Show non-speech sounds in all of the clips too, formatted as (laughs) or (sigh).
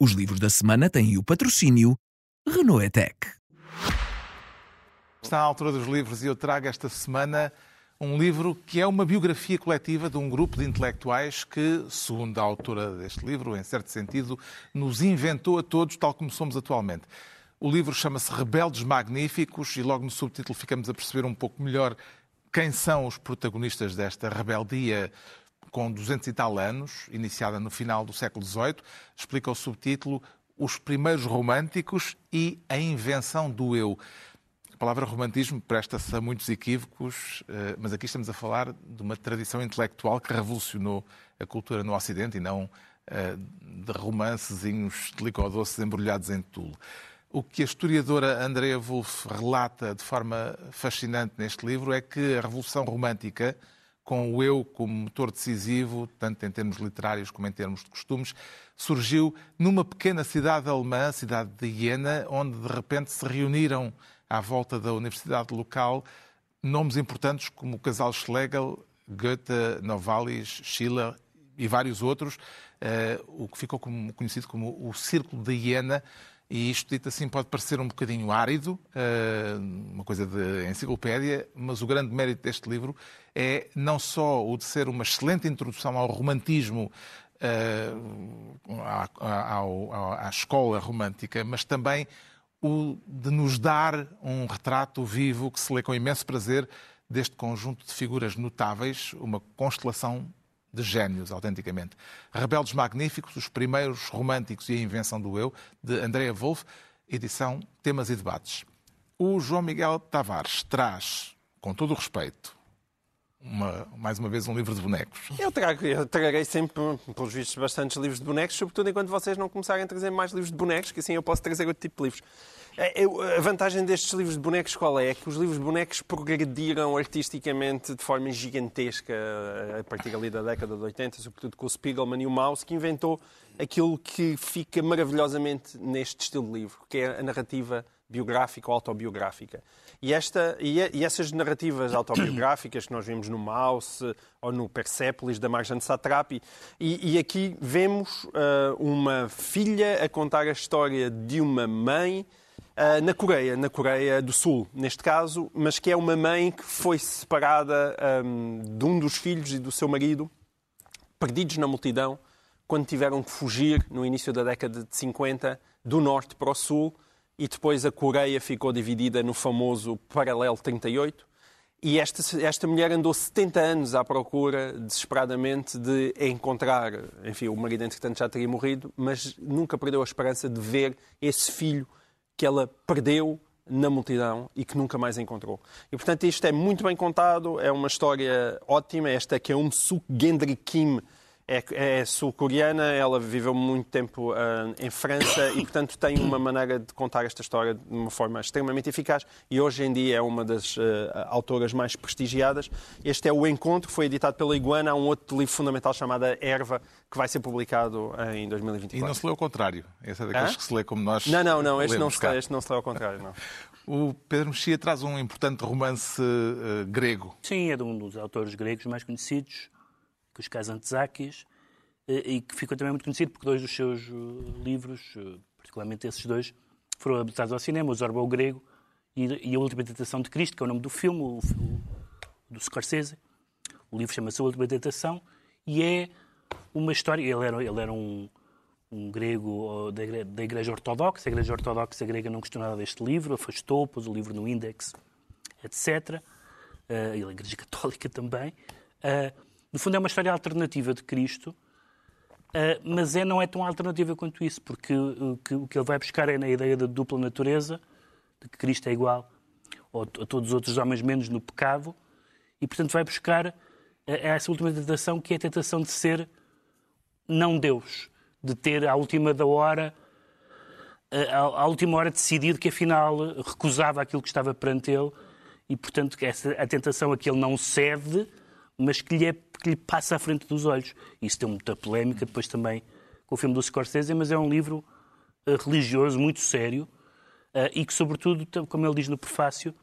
Os livros da semana têm o patrocínio Renault Etec. Está à altura dos livros e eu trago esta semana um livro que é uma biografia coletiva de um grupo de intelectuais que, segundo a autora deste livro, em certo sentido, nos inventou a todos tal como somos atualmente. O livro chama-se Rebeldes Magníficos e logo no subtítulo ficamos a perceber um pouco melhor quem são os protagonistas desta rebeldia com 200 e tal anos, iniciada no final do século XVIII, explica o subtítulo Os Primeiros Românticos e a Invenção do Eu. A palavra romantismo presta-se a muitos equívocos, eh, mas aqui estamos a falar de uma tradição intelectual que revolucionou a cultura no Ocidente e não eh, de romancezinhos de licor-doces embrulhados em tulo. O que a historiadora Andrea Wolff relata de forma fascinante neste livro é que a Revolução Romântica, com o eu como motor decisivo, tanto em termos literários como em termos de costumes, surgiu numa pequena cidade alemã, a cidade de Iena, onde de repente se reuniram à volta da universidade local nomes importantes como o casal Schlegel, Goethe, Novalis, Schiller e vários outros, eh, o que ficou conhecido como o Círculo de Iena, e isto dito assim pode parecer um bocadinho árido, eh, uma coisa de enciclopédia, mas o grande mérito deste livro é não só o de ser uma excelente introdução ao romantismo, à, à escola romântica, mas também o de nos dar um retrato vivo que se lê com imenso prazer deste conjunto de figuras notáveis, uma constelação de gênios, autenticamente. Rebeldes Magníficos, os primeiros românticos e a invenção do eu, de Andrea Wolff, edição Temas e Debates. O João Miguel Tavares traz, com todo o respeito, uma, mais uma vez um livro de bonecos. Eu, trago, eu trarei sempre, pelos vistos, bastantes livros de bonecos, sobretudo enquanto vocês não começarem a trazer mais livros de bonecos, que assim eu posso trazer outro tipo de livros. É, a vantagem destes livros de bonecos qual é? É que os livros de bonecos progrediram artisticamente de forma gigantesca a partir ali da década de 80, sobretudo com o Spiegelman e o Maus, que inventou aquilo que fica maravilhosamente neste estilo de livro, que é a narrativa biográfica ou autobiográfica. E, esta, e, e essas narrativas autobiográficas que nós vimos no Maus ou no Persepolis da Marjane Satrapi, e, e aqui vemos uh, uma filha a contar a história de uma mãe uh, na Coreia, na Coreia do Sul, neste caso, mas que é uma mãe que foi separada um, de um dos filhos e do seu marido, perdidos na multidão, quando tiveram que fugir no início da década de 50 do norte para o sul, e depois a Coreia ficou dividida no famoso Paralelo 38. E esta, esta mulher andou 70 anos à procura, desesperadamente, de encontrar. Enfim, o marido, entretanto, já teria morrido, mas nunca perdeu a esperança de ver esse filho que ela perdeu na multidão e que nunca mais encontrou. E, portanto, isto é muito bem contado, é uma história ótima. Esta que é um Suk Gendry Kim, é, é sul-coreana, ela viveu muito tempo uh, em França e, portanto, tem uma maneira de contar esta história de uma forma extremamente eficaz e hoje em dia é uma das uh, autoras mais prestigiadas. Este é o Encontro, foi editado pela Iguana, há um outro livro fundamental chamado Erva, que vai ser publicado em 2024. E não se lê ao contrário? Esse é daqueles Hã? que se lê como nós. Não, não, não, este não, se lê, este não se lê ao contrário, não. (laughs) O Pedro Mexia traz um importante romance uh, grego. Sim, é de um dos autores gregos mais conhecidos, que os Kazantzakis, eh, e que ficou também muito conhecido porque dois dos seus eh, livros, eh, particularmente esses dois, foram adaptados ao cinema, o Zorba o Grego e a Última Tentação de Cristo, que é o nome do filme, o, do Scorsese. O livro chama-se A Última Tentação e é uma história. Ele era, ele era um, um grego da igreja, da igreja Ortodoxa. A Igreja Ortodoxa grega não gostou nada deste livro, afastou, pôs o livro no índex, etc. Uh, ele é Igreja Católica também. Uh, no fundo, é uma história alternativa de Cristo, uh, mas é, não é tão alternativa quanto isso, porque o que, ele vai buscar é na ideia da dupla natureza, de que Cristo é igual a, todos os outros homens, menos no pecado, e, portanto, vai buscar essa última tentação, que é a tentação de ser não Deus, de ter à última da hora, à última hora decidido que afinal recusava aquilo que estava perante ele e, portanto, essa, a tentação a que ele não cede, mas que lhe, é, que lhe passa à frente dos olhos. Isso tem muita polémica depois também com o filme do Scorsese, mas é um livro uh, religioso muito sério uh, e que, sobretudo, como ele diz no prefácio,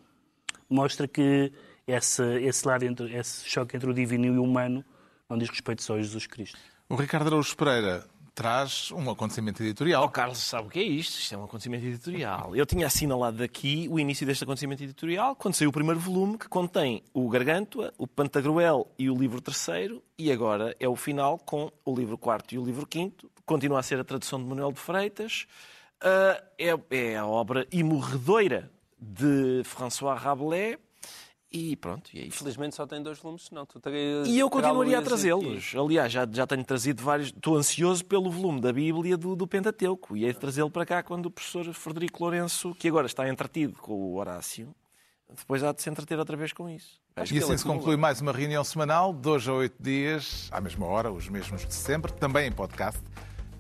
mostra que esse, esse lado, entre, esse choque entre o divino e o humano não diz respeito só a Jesus Cristo. O Ricardo Araújo Pereira traz um acontecimento editorial. O Carlos sabe o que é isto. Isto é um acontecimento editorial. Eu tinha assinalado aqui o início deste acontecimento editorial, quando saiu o primeiro volume, que contém o Gargantua, o Pantagruel e o livro terceiro, e agora é o final com o livro quarto e o livro quinto. Continua a ser a tradução de Manuel de Freitas. Uh, é, é a obra imorredoira de François Rabelais. E pronto, e é isso. Felizmente só tem dois volumes, senão tu terias... E eu continuaria a aqui. trazê-los. Aliás, já, já tenho trazido vários. Estou ansioso pelo volume da Bíblia do, do Pentateuco e hei de trazê-lo para cá quando o professor Frederico Lourenço, que agora está entretido com o Horácio, depois há de se entreter outra vez com isso. Acho E que assim se conclui mais uma reunião semanal, de hoje a oito dias, à mesma hora, os mesmos de sempre, também em podcast.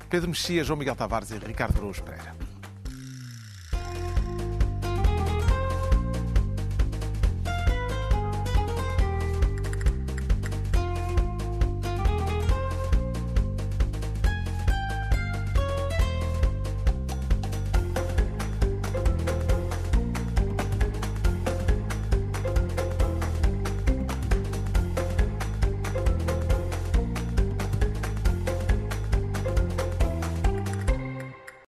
Pedro Mexia, João Miguel Tavares e Ricardo Araújo Pereira.